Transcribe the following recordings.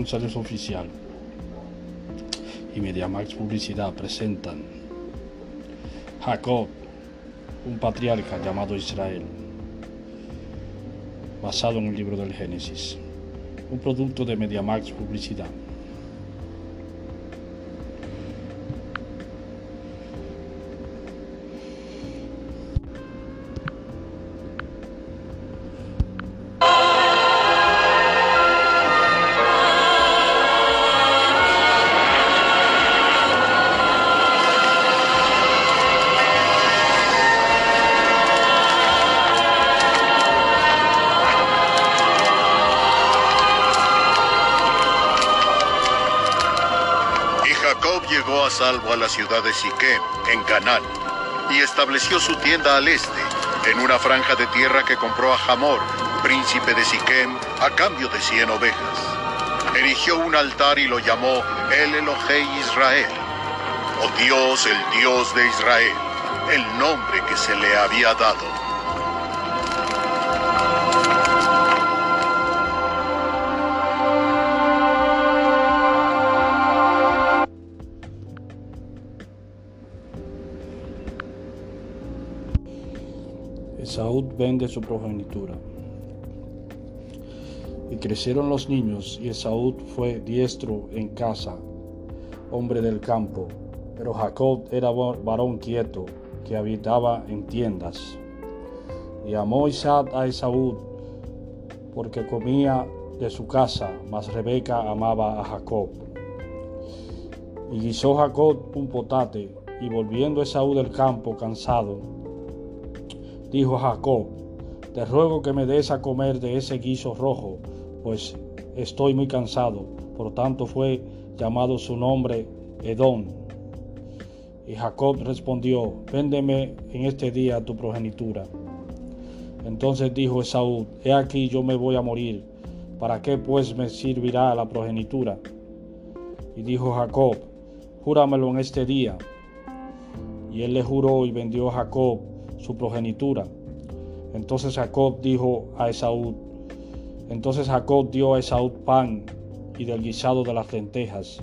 anuncios oficial y MediaMax Publicidad presentan Jacob, un patriarca llamado Israel, basado en el libro del Génesis, un producto de MediaMax Publicidad. Llegó a salvo a la ciudad de Siquem, en Canaán, y estableció su tienda al este, en una franja de tierra que compró a Hamor, príncipe de Siquem, a cambio de cien ovejas. Erigió un altar y lo llamó El Elohei Israel, o Dios, el Dios de Israel, el nombre que se le había dado. Esaú vende su progenitura. Y crecieron los niños, y Esaú fue diestro en casa, hombre del campo, pero Jacob era varón quieto, que habitaba en tiendas. Y amó Isaac a Esaú, porque comía de su casa, mas Rebeca amaba a Jacob. Y guisó Jacob un potate, y volviendo Esaú del campo cansado, dijo Jacob, te ruego que me des a comer de ese guiso rojo, pues estoy muy cansado. Por tanto fue llamado su nombre Edom. Y Jacob respondió, véndeme en este día tu progenitura. Entonces dijo Esaú, he aquí yo me voy a morir, ¿para qué pues me servirá la progenitura? Y dijo Jacob, júramelo en este día. Y él le juró y vendió a Jacob su progenitura. Entonces Jacob dijo a Esaú, entonces Jacob dio a Esaú pan y del guisado de las lentejas.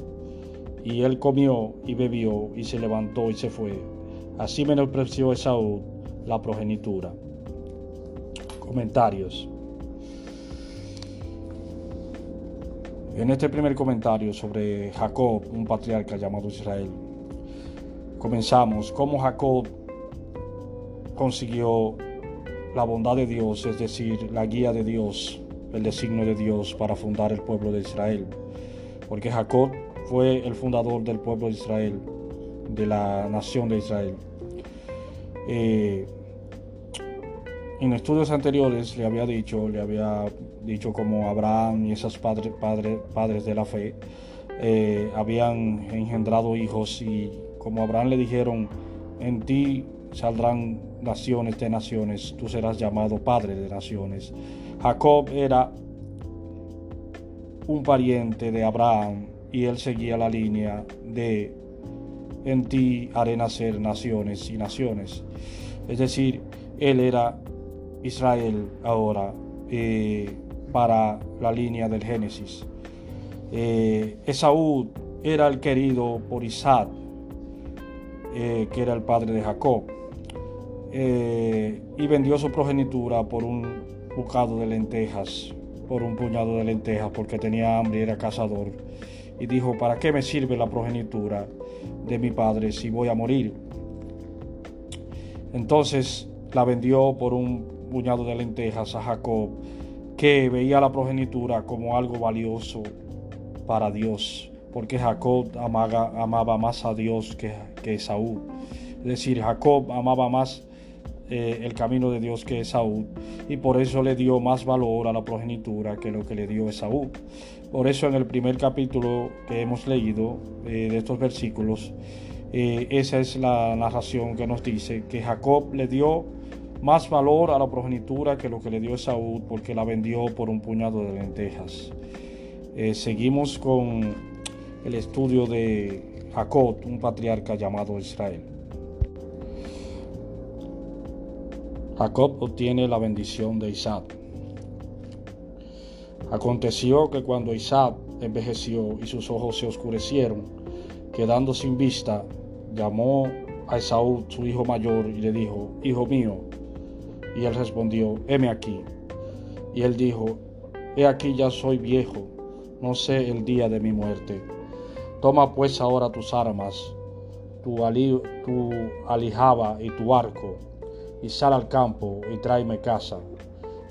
Y él comió y bebió y se levantó y se fue. Así menospreció Esaú la progenitura. Comentarios. En este primer comentario sobre Jacob, un patriarca llamado Israel, comenzamos cómo Jacob consiguió la bondad de Dios, es decir, la guía de Dios, el designio de Dios para fundar el pueblo de Israel. Porque Jacob fue el fundador del pueblo de Israel, de la nación de Israel. Eh, en estudios anteriores le había dicho, le había dicho como Abraham y esos padres, padres de la fe eh, habían engendrado hijos y como Abraham le dijeron, en ti saldrán naciones de naciones, tú serás llamado padre de naciones. Jacob era un pariente de Abraham y él seguía la línea de en ti haré nacer naciones y naciones. Es decir, él era Israel ahora eh, para la línea del Génesis. Eh, Esaú era el querido por Isaac, eh, que era el padre de Jacob. Eh, y vendió su progenitura por un bocado de lentejas, por un puñado de lentejas, porque tenía hambre y era cazador. Y dijo, ¿para qué me sirve la progenitura de mi padre si voy a morir? Entonces la vendió por un puñado de lentejas a Jacob, que veía la progenitura como algo valioso para Dios, porque Jacob amaba, más a Dios que, que Saúl. Es decir, Jacob amaba más eh, el camino de Dios que Esaú y por eso le dio más valor a la progenitura que lo que le dio Esaú. Por eso en el primer capítulo que hemos leído eh, de estos versículos, eh, esa es la narración que nos dice que Jacob le dio más valor a la progenitura que lo que le dio Esaú porque la vendió por un puñado de lentejas. seguimos con el estudio de Jacob, un patriarca llamado Israel. Jacob obtiene la bendición de Isaac. Aconteció que cuando Isaac envejeció y sus ojos se oscurecieron, quedando sin vista, llamó a Esaú, su hijo mayor, y le dijo, Hijo mío. Y él respondió, heme aquí. Y él dijo, He aquí ya soy viejo, no sé el día de mi muerte. Toma pues ahora tus armas, tu, alijaba y tu arco, y sal al campo y tráeme casa,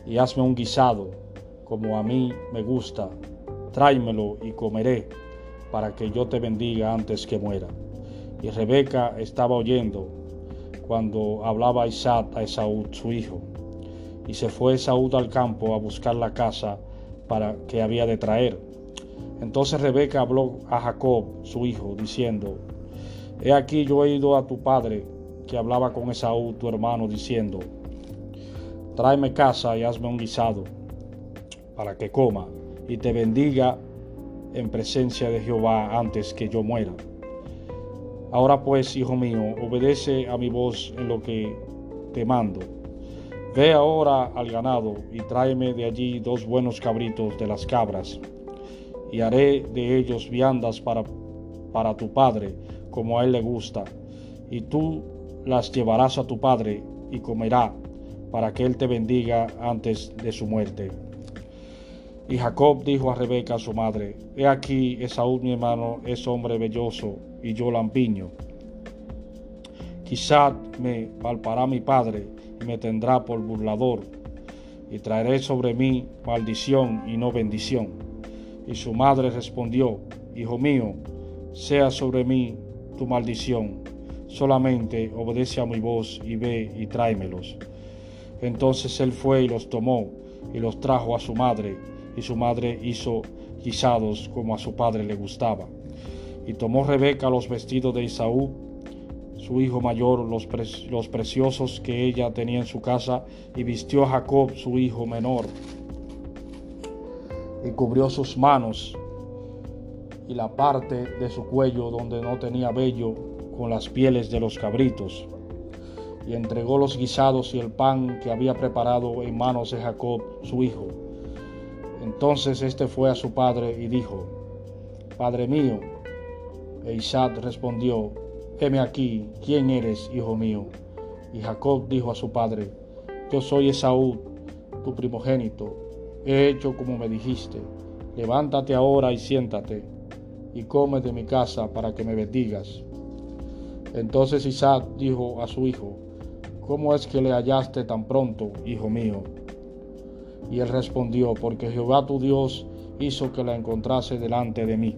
y hazme un guisado, como a mí me gusta, tráemelo y comeré, para que yo te bendiga antes que muera. Y Rebeca estaba oyendo cuando hablaba Isaac a Esaú, su hijo. Y se fue Esaú al campo a buscar la casa para que había de traer. Entonces Rebeca habló a Jacob, su hijo, diciendo, He aquí yo he ido a tu padre, que hablaba con Esaú, tu hermano, diciendo, Tráeme casa y hazme un guisado, para que coma, y te bendiga en presencia de Jehová antes que yo muera. Ahora pues, hijo mío, obedece a mi voz en lo que te mando Ve ahora al ganado y tráeme de allí dos buenos cabritos de las cabras, y haré de ellos viandas para, para tu padre, como a él le gusta, y tú las llevarás a tu padre y comerá, para que él te bendiga antes de su muerte. Y Jacob dijo a Rebeca su madre, He aquí Esaú mi hermano es hombre belloso y yo lampiño. Quizá me palpará mi padre y me tendrá por burlador, y traeré sobre mí maldición y no bendición. Y su madre respondió, Hijo mío, sea sobre mí tu maldición, solamente obedece a mi voz y ve y tráemelos. Entonces él fue y los tomó y los trajo a su madre, y su madre hizo guisados como a su padre le gustaba. Y tomó Rebeca los vestidos de Isaú su hijo mayor, los, los preciosos que ella tenía en su casa, y vistió a Jacob, su hijo menor, y cubrió sus manos y la parte de su cuello donde no tenía vello con las pieles de los cabritos, y entregó los guisados y el pan que había preparado en manos de Jacob, su hijo. Entonces éste fue a su padre y dijo, Padre mío. E Isaac respondió, heme aquí, ¿quién eres, hijo mío? Y Jacob dijo a su padre, yo soy Esaú, tu primogénito, he hecho como me dijiste, levántate ahora y siéntate, y come de mi casa para que me bendigas. Entonces Isaac dijo a su hijo, ¿cómo es que le hallaste tan pronto, hijo mío? Y él respondió, porque Jehová tu Dios hizo que la encontrase delante de mí.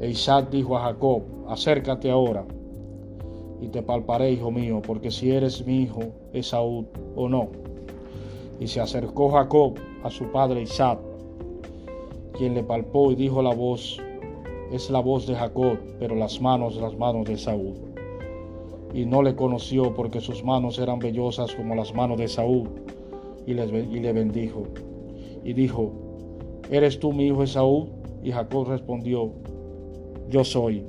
E Isaac dijo a Jacob, acércate ahora y te palparé, hijo mío, porque si eres mi hijo Esaú o no. Y se acercó Jacob a su padre Isaac, quien le palpó y dijo la voz, es la voz de Jacob, pero las manos, las manos de Saúl. Y no le conoció porque sus manos eran vellosas como las manos de Saúl, y le, y le bendijo. Y dijo, ¿eres tú mi hijo Esaú? Y Jacob respondió, yo soy.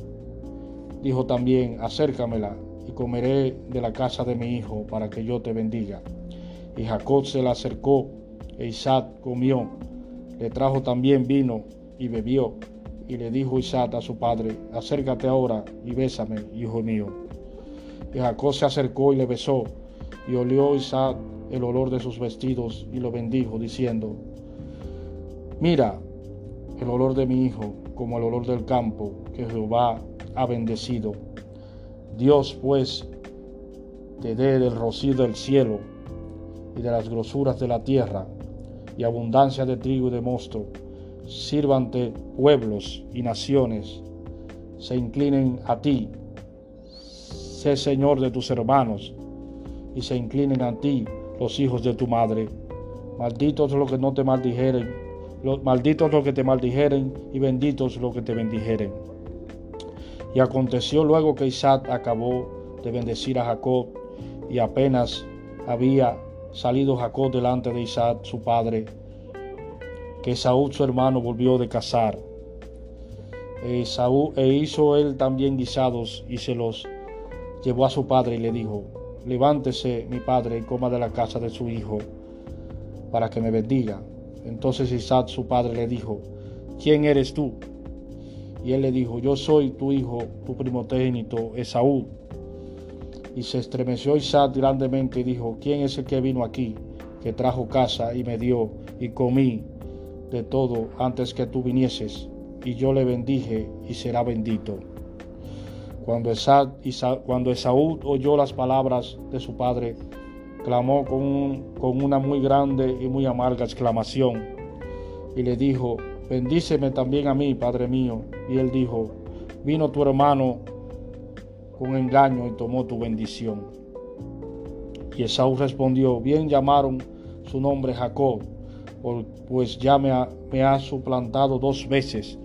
Dijo también, acércamela y comeré de la casa de mi hijo para que yo te bendiga. Y Jacob se la acercó e Isaac comió. Le trajo también vino y bebió. Y le dijo Isaac a su padre, acércate ahora y bésame, hijo mío. Y Jacob se acercó y le besó. Y olió Isaac el olor de sus vestidos y lo bendijo, diciendo, mira el olor de mi hijo como el olor del campo que Jehová ha bendecido. Dios pues te dé del rocío del cielo y de las grosuras de la tierra y abundancia de trigo y de mosto. Sírvante pueblos y naciones, se inclinen a ti. Sé Señor de tus hermanos y se inclinen a ti los hijos de tu madre. Malditos los que no te maldijeren, malditos los que te maldijeren y benditos los que te bendijeren. Y aconteció luego que Isaac acabó de bendecir a Jacob y apenas había salido Jacob delante de Isaac su padre, que Saúl su hermano volvió de cazar. E, e hizo él también guisados y se los llevó a su padre y le dijo, levántese mi padre y coma de la casa de su hijo, para que me bendiga. Entonces Isaac su padre le dijo, ¿quién eres tú? Y él le dijo, yo soy tu hijo, tu primogénito, Esaú. Y se estremeció Isaac grandemente y dijo, ¿quién es el que vino aquí, que trajo casa y me dio y comí de todo antes que tú vinieses? Y yo le bendije y será bendito. Cuando, cuando Esaú oyó las palabras de su padre, clamó con, con una muy grande y muy amarga exclamación y le dijo, bendíceme también a mí, Padre mío. Y él dijo, vino tu hermano con engaño y tomó tu bendición. Y Esaú respondió, bien llamaron su nombre Jacob, pues ya me ha, me ha suplantado dos veces.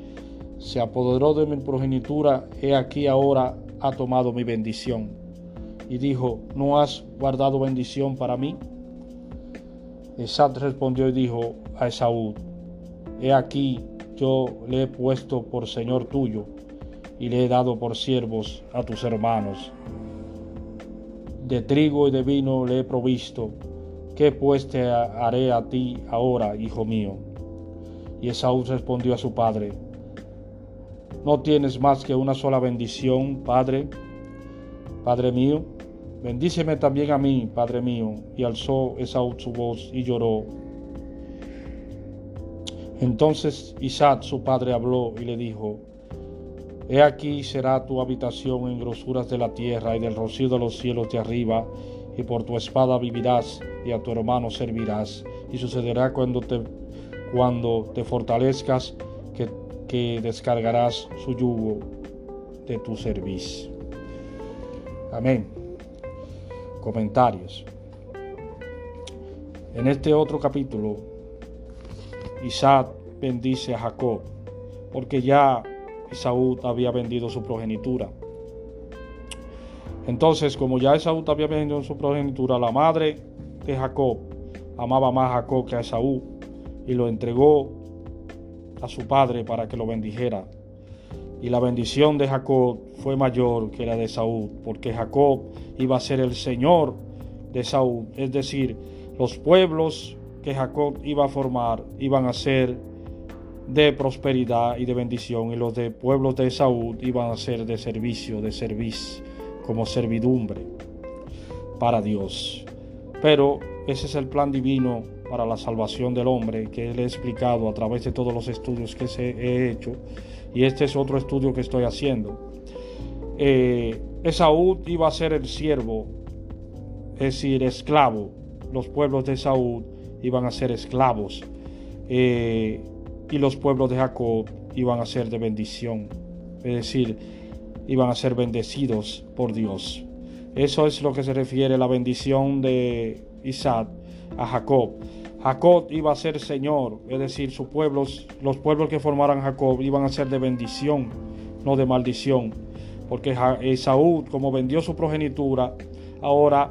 Se apoderó de mi progenitura, he aquí ahora ha tomado mi bendición. Y dijo, ¿no has guardado bendición para mí? Esad respondió y dijo a Esaú, he aquí yo le he puesto por Señor tuyo y le he dado por siervos a tus hermanos. De trigo y de vino le he provisto. ¿Qué pues te haré a ti ahora, hijo mío? Y Esaú respondió a su padre, ¿no tienes más que una sola bendición, padre? Padre mío, bendíceme también a mí, padre mío. Y alzó Esaú su voz y lloró. Entonces Isaac su padre habló y le dijo, He aquí será tu habitación en grosuras de la tierra y del rocío de los cielos de arriba, y por tu espada vivirás y a tu hermano servirás. Y sucederá cuando te, cuando te fortalezcas que, descargarás su yugo de tu servicio. Amén. Comentarios. En este otro capítulo, Isaac bendice a Jacob, porque ya Esaú había vendido su progenitura. Entonces, como ya Esaú había vendido su progenitura, la madre de Jacob amaba más a Jacob que a Esaú y lo entregó a su padre para que lo bendijera. Y la bendición de Jacob fue mayor que la de Esaú, porque Jacob iba a ser el señor de Esaú, es decir, los pueblos que Jacob iba a formar iban a ser de prosperidad y de bendición y los de pueblos de Saúl iban a ser de servicio, de servicio, como servidumbre para Dios. Pero ese es el plan divino para la salvación del hombre que le he explicado a través de todos los estudios que se he hecho y este es otro estudio que estoy haciendo. Eh, Esaú iba a ser el siervo, es decir, esclavo. Los pueblos de Saúl iban a ser esclavos. Eh, y los pueblos de Jacob iban a ser de bendición, es decir, iban a ser bendecidos por Dios. Eso es lo que se refiere a la bendición de Isaac a Jacob. Jacob iba a ser Señor, es decir, sus pueblos, los pueblos que formaran Jacob iban a ser de bendición, no de maldición, porque Esaú, como vendió su progenitura, ahora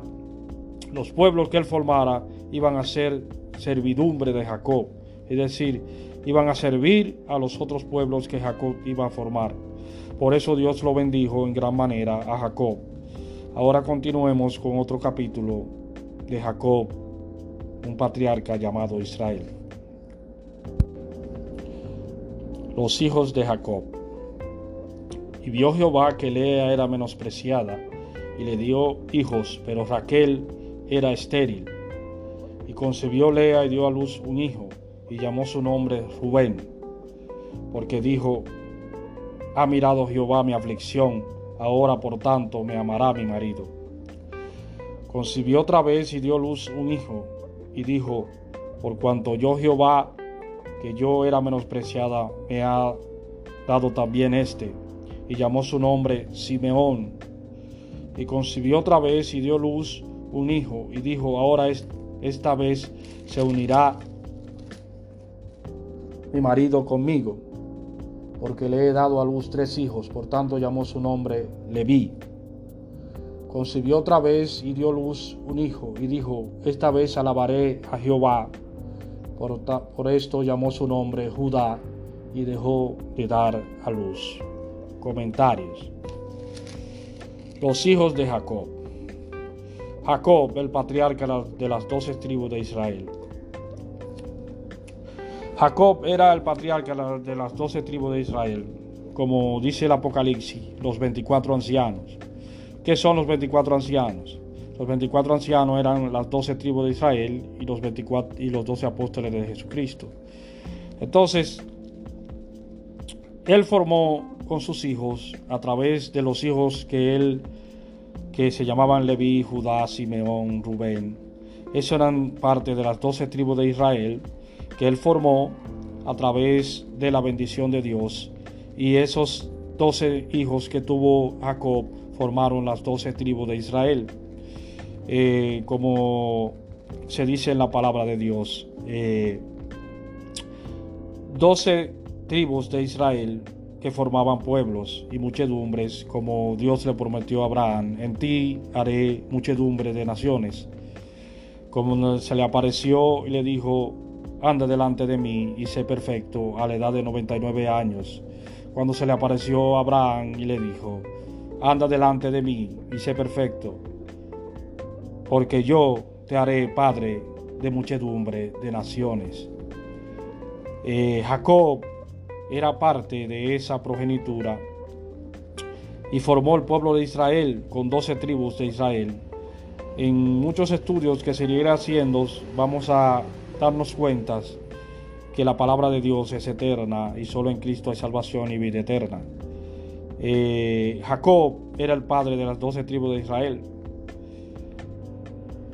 los pueblos que él formara iban a ser servidumbre de Jacob, es decir, iban a servir a los otros pueblos que Jacob iba a formar. Por eso Dios lo bendijo en gran manera a Jacob. Ahora continuemos con otro capítulo de Jacob, un patriarca llamado Israel. Los hijos de Jacob. Y vio Jehová que Lea era menospreciada y le dio hijos, pero Raquel era estéril. Y concebió Lea y dio a luz un hijo y llamó su nombre Rubén, porque dijo, ha mirado Jehová mi aflicción, ahora por tanto me amará mi marido. Concibió otra vez y dio luz un hijo, y dijo, por cuanto yo Jehová, que yo era menospreciada, me ha dado también este, y llamó su nombre Simeón. Y concibió otra vez y dio luz un hijo, y dijo, ahora esta vez se unirá mi marido conmigo, porque le he dado a luz tres hijos, por tanto llamó su nombre Leví. Concibió otra vez y dio luz un hijo, y dijo, esta vez alabaré a Jehová. Por, por esto llamó su nombre Judá, y dejó de dar a luz. Comentarios. Los hijos de Jacob. Jacob, el patriarca de las doce tribus de Israel. Jacob era el patriarca de las doce tribus de Israel, como dice el Apocalipsis, los 24 ancianos. ¿Qué son los 24 ancianos? Los 24 ancianos eran las 12 tribus de Israel y los, 24, y los 12 apóstoles de Jesucristo. Entonces, él formó con sus hijos a través de los hijos que él, que se llamaban Leví, Judá, Simeón, Rubén. Esos eran parte de las 12 tribus de Israel que él formó a través de la bendición de Dios. Y esos 12 hijos que tuvo Jacob formaron las 12 tribus de Israel. Eh, como se dice en la palabra de Dios, eh, 12 tribus de Israel que formaban pueblos y muchedumbres, como Dios le prometió a Abraham, en ti haré muchedumbre de naciones. Como se le apareció y le dijo, anda delante de mí y sé perfecto a la edad de 99 años. Cuando se le apareció a Abraham y le dijo, anda delante de mí y sé perfecto porque yo te haré padre de muchedumbre de naciones. Eh, Jacob era parte de esa progenitura y formó el pueblo de Israel con doce tribus de Israel. En muchos estudios que se irá haciendo vamos a darnos cuenta que la palabra de Dios es eterna y solo en Cristo hay salvación y vida eterna. Eh, Jacob era el padre de las doce tribus de Israel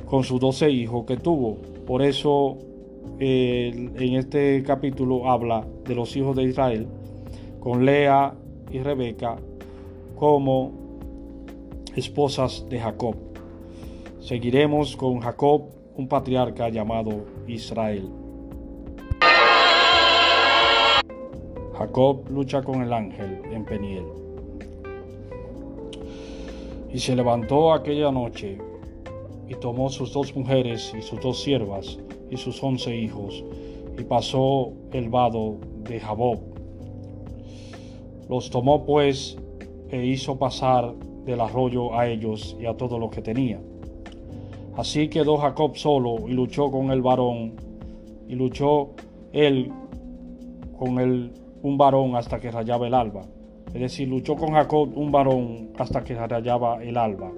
con sus doce hijos que tuvo. Por eso en este capítulo habla de los hijos de Israel con Lea y Rebeca como esposas de Jacob. Seguiremos con Jacob, un patriarca llamado Israel. Jacob lucha con el ángel en Peniel. Y se levantó aquella noche y tomó sus dos mujeres y sus dos siervas y sus once hijos, y pasó el vado de Jabob. Los tomó pues e hizo pasar del arroyo a ellos y a todo lo que tenía. Así quedó Jacob solo y luchó con el varón, y luchó él con el, un varón hasta que rayaba el alba. Es decir, luchó con Jacob un varón hasta que rayaba el alba.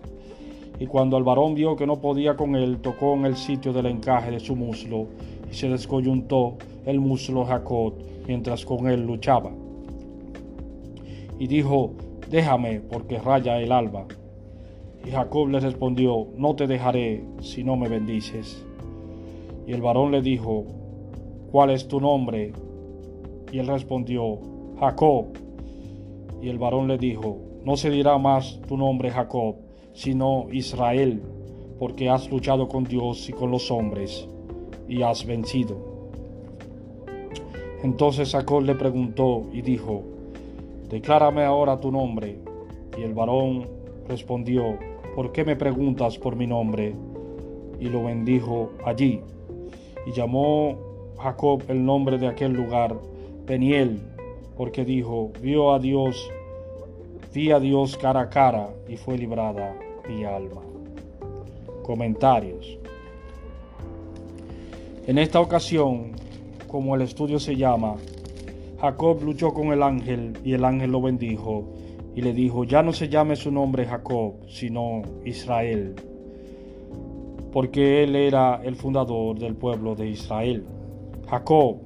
Y cuando el varón vio que no podía con él, tocó en el sitio del encaje de su muslo y se descoyuntó el muslo Jacob mientras con él luchaba. Y dijo, déjame porque raya el alba. Y Jacob le respondió, no te dejaré si no me bendices. Y el varón le dijo, ¿cuál es tu nombre? Y él respondió, Jacob. Y el varón le dijo, no se dirá más tu nombre Jacob sino Israel, porque has luchado con Dios y con los hombres y has vencido. Entonces Jacob le preguntó y dijo, Declárame ahora tu nombre. Y el varón respondió, ¿por qué me preguntas por mi nombre? Y lo bendijo allí. Y llamó Jacob el nombre de aquel lugar Peniel, porque dijo, vio a Dios, vi a Dios cara a cara y fue librada mi alma. Comentarios. En esta ocasión, como el estudio se llama, Jacob luchó con el ángel y el ángel lo bendijo y le dijo, ya no se llame su nombre Jacob, sino Israel, porque él era el fundador del pueblo de Israel. Jacob,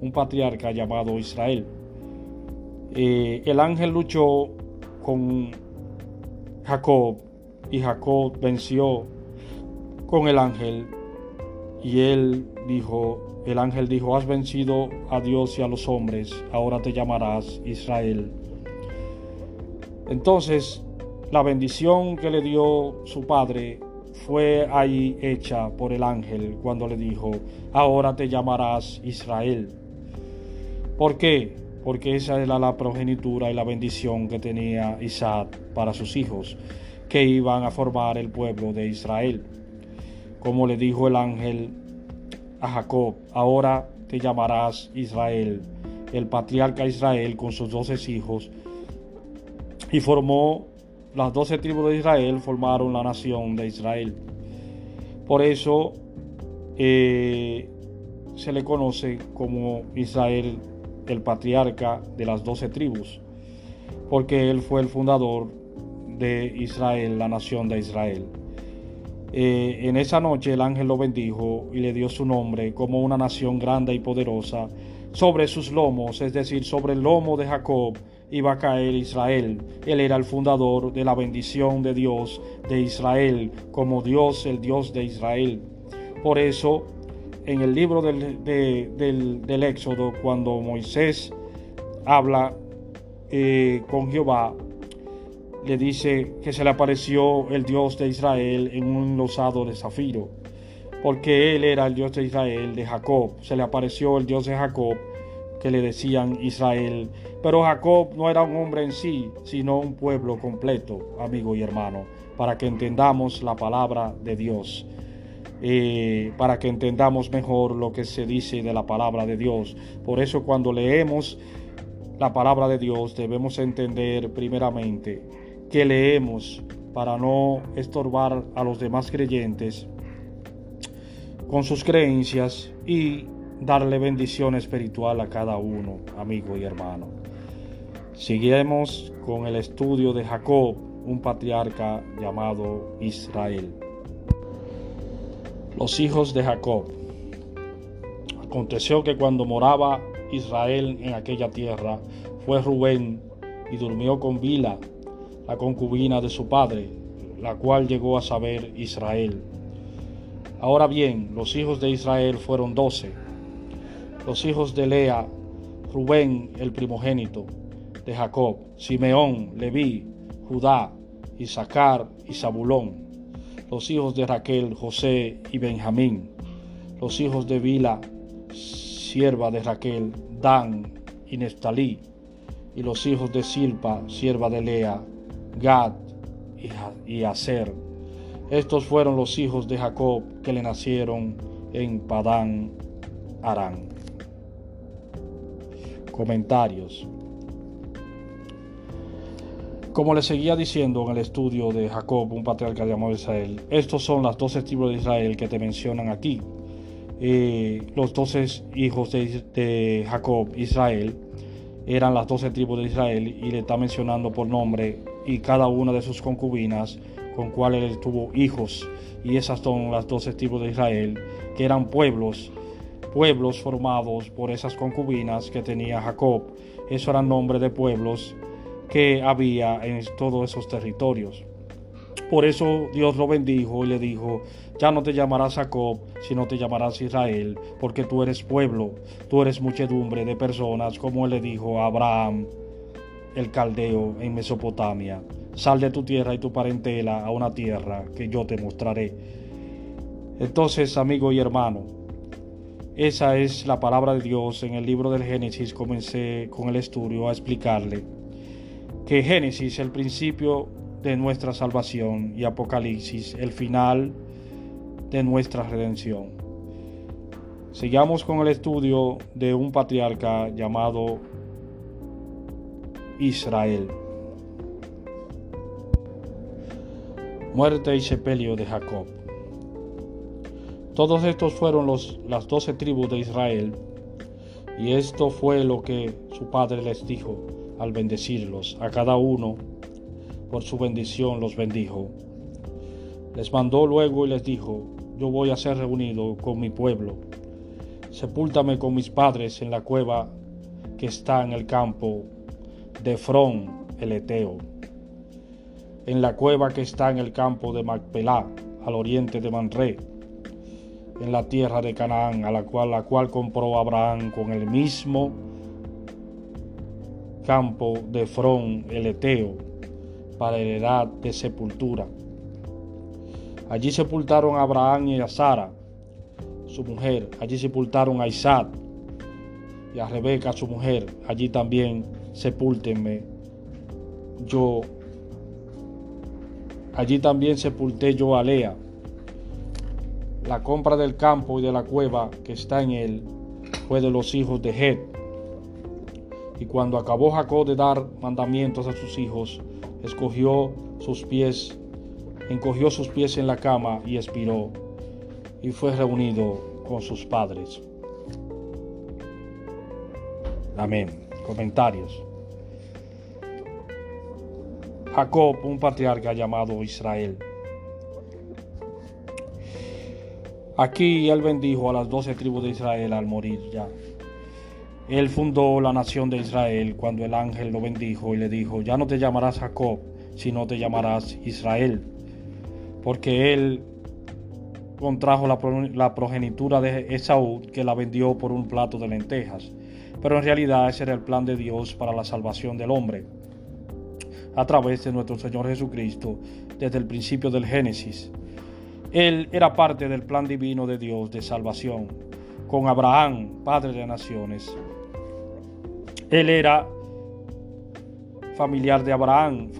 un patriarca llamado Israel. Eh, el ángel luchó con Jacob y Jacob venció con el ángel y él dijo, el ángel dijo, has vencido a Dios y a los hombres, ahora te llamarás Israel. Entonces, la bendición que le dio su padre fue ahí hecha por el ángel cuando le dijo, ahora te llamarás Israel. ¿Por qué? Porque esa era la progenitura y la bendición que tenía Isaac para sus hijos que iban a formar el pueblo de Israel. Como le dijo el ángel a Jacob, ahora te llamarás Israel, el patriarca Israel con sus doce hijos, y formó las doce tribus de Israel, formaron la nación de Israel. Por eso eh, se le conoce como Israel, el patriarca de las doce tribus, porque él fue el fundador de Israel, la nación de Israel. Eh, en esa noche el ángel lo bendijo y le dio su nombre como una nación grande y poderosa. Sobre sus lomos, es decir, sobre el lomo de Jacob, iba a caer Israel. Él era el fundador de la bendición de Dios de Israel, como Dios, el Dios de Israel. Por eso, en el libro del, del, Éxodo, cuando Moisés habla eh, con Jehová, le dice que se le apareció el Dios de Israel en un losado de zafiro, porque él era el Dios de Israel, de Jacob. Se le apareció el Dios de Jacob, que le decían Israel. Pero Jacob no era un hombre en sí, sino un pueblo completo, amigo y hermano, para que entendamos la palabra de Dios. Eh, para que entendamos mejor lo que se dice de la palabra de Dios. Por eso cuando leemos la palabra de Dios debemos entender primeramente que leemos para no estorbar a los demás creyentes con sus creencias y darle bendición espiritual a cada uno, amigo y hermano. Seguiremos con el estudio de Jacob, un patriarca llamado Israel. Los hijos de Jacob. Aconteció que cuando moraba Israel en aquella tierra, fue Rubén y durmió con Bila, la concubina de su padre, la cual llegó a saber Israel. Ahora bien, los hijos de Israel fueron doce. Los hijos de Lea, Rubén el primogénito, de Jacob, Simeón, Leví, Judá, Isaacar y Zabulón. Los hijos de Raquel, José y Benjamín. Los hijos de Bila, sierva de Raquel, Dan y Neftalí. Y los hijos de Silpa, sierva de Lea, Gad y Aser. Estos fueron los hijos de Jacob que le nacieron en Padán Arán. Comentarios. Como le seguía diciendo en el estudio de Jacob, un patriarca llamado Israel, estos son las doce tribus de Israel que te mencionan aquí. Eh, los doce hijos de, de Jacob, Israel, eran las doce tribus de Israel y le está mencionando por nombre y cada una de sus concubinas con cuales él tuvo hijos. Y esas son las doce tribus de Israel, que eran pueblos, pueblos formados por esas concubinas que tenía Jacob. Eso eran nombres de pueblos que había en todos esos territorios. Por eso Dios lo bendijo y le dijo, ya no te llamarás Jacob, sino te llamarás Israel, porque tú eres pueblo, tú eres muchedumbre de personas, como él le dijo a Abraham, el caldeo en Mesopotamia. Sal de tu tierra y tu parentela a una tierra que yo te mostraré. Entonces, amigo y hermano, esa es la palabra de Dios. En el libro del Génesis comencé con el estudio a explicarle que Génesis es el principio de nuestra salvación y Apocalipsis el final de nuestra redención. Sigamos con el estudio de un patriarca llamado Israel. Muerte y sepelio de Jacob. Todos estos fueron las doce tribus de Israel, y esto fue lo que su padre les dijo al bendecirlos. A cada uno, por su bendición, los bendijo. Les mandó luego y les dijo, yo voy a ser reunido con mi pueblo. Sepúltame con mis padres en la cueva que está en el campo de Frón el Eteo, en la cueva que está en el campo de Macpelá, al oriente de Manré, en la tierra de Canaán, a la cual, la cual compró Abraham con el mismo campo de Frón el Eteo, para heredad de sepultura. Allí sepultaron a Abraham y a Sara, su mujer. Allí sepultaron a Isaac y a Rebeca, su mujer. Allí también sepúltenme. Yo, allí también sepulté yo a Lea. La compra del campo y de la cueva que está en él fue de los hijos de Het. Y cuando acabó Jacob de dar mandamientos a sus hijos, escogió sus pies, encogió sus pies en la cama y expiró, y fue reunido con sus padres. Amén. Comentarios. Jacob, un patriarca llamado Israel. Aquí él bendijo a las doce tribus de Israel al morir ya. Él fundó la nación de Israel cuando el ángel lo bendijo y le dijo, ya no te llamarás Jacob, sino te llamarás Israel, porque él contrajo la, progenitura de Esaú que la vendió por un plato de lentejas. Pero en realidad ese era el plan de Dios para la salvación del hombre, a través de nuestro Señor Jesucristo, desde el principio del Génesis. Él era parte del plan divino de Dios de salvación, con Abraham, padre de naciones. Él era familiar de Abraham.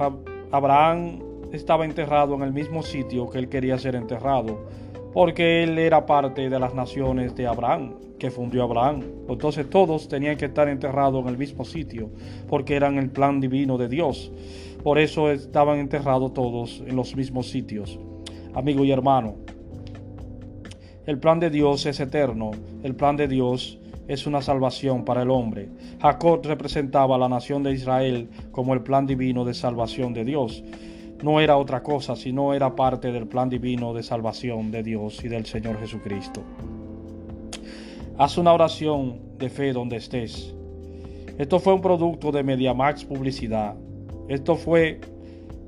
Abraham estaba enterrado en el mismo sitio que él quería ser enterrado, porque él era parte de las naciones de Abraham, que fundió Abraham. Entonces todos tenían que estar enterrados en el mismo sitio, porque eran el plan divino de Dios. Por eso estaban enterrados todos en los mismos sitios amigo y hermano. El plan de Dios es eterno, el plan de Dios es una salvación para el hombre. Jacob representaba a la nación de Israel como el plan divino de salvación de Dios. No era otra cosa, sino era parte del plan divino de salvación de Dios y del Señor Jesucristo. Haz una oración de fe donde estés. Esto fue un producto de MediaMax Publicidad. Esto fue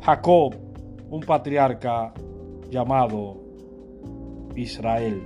Jacob, un patriarca llamado Israel.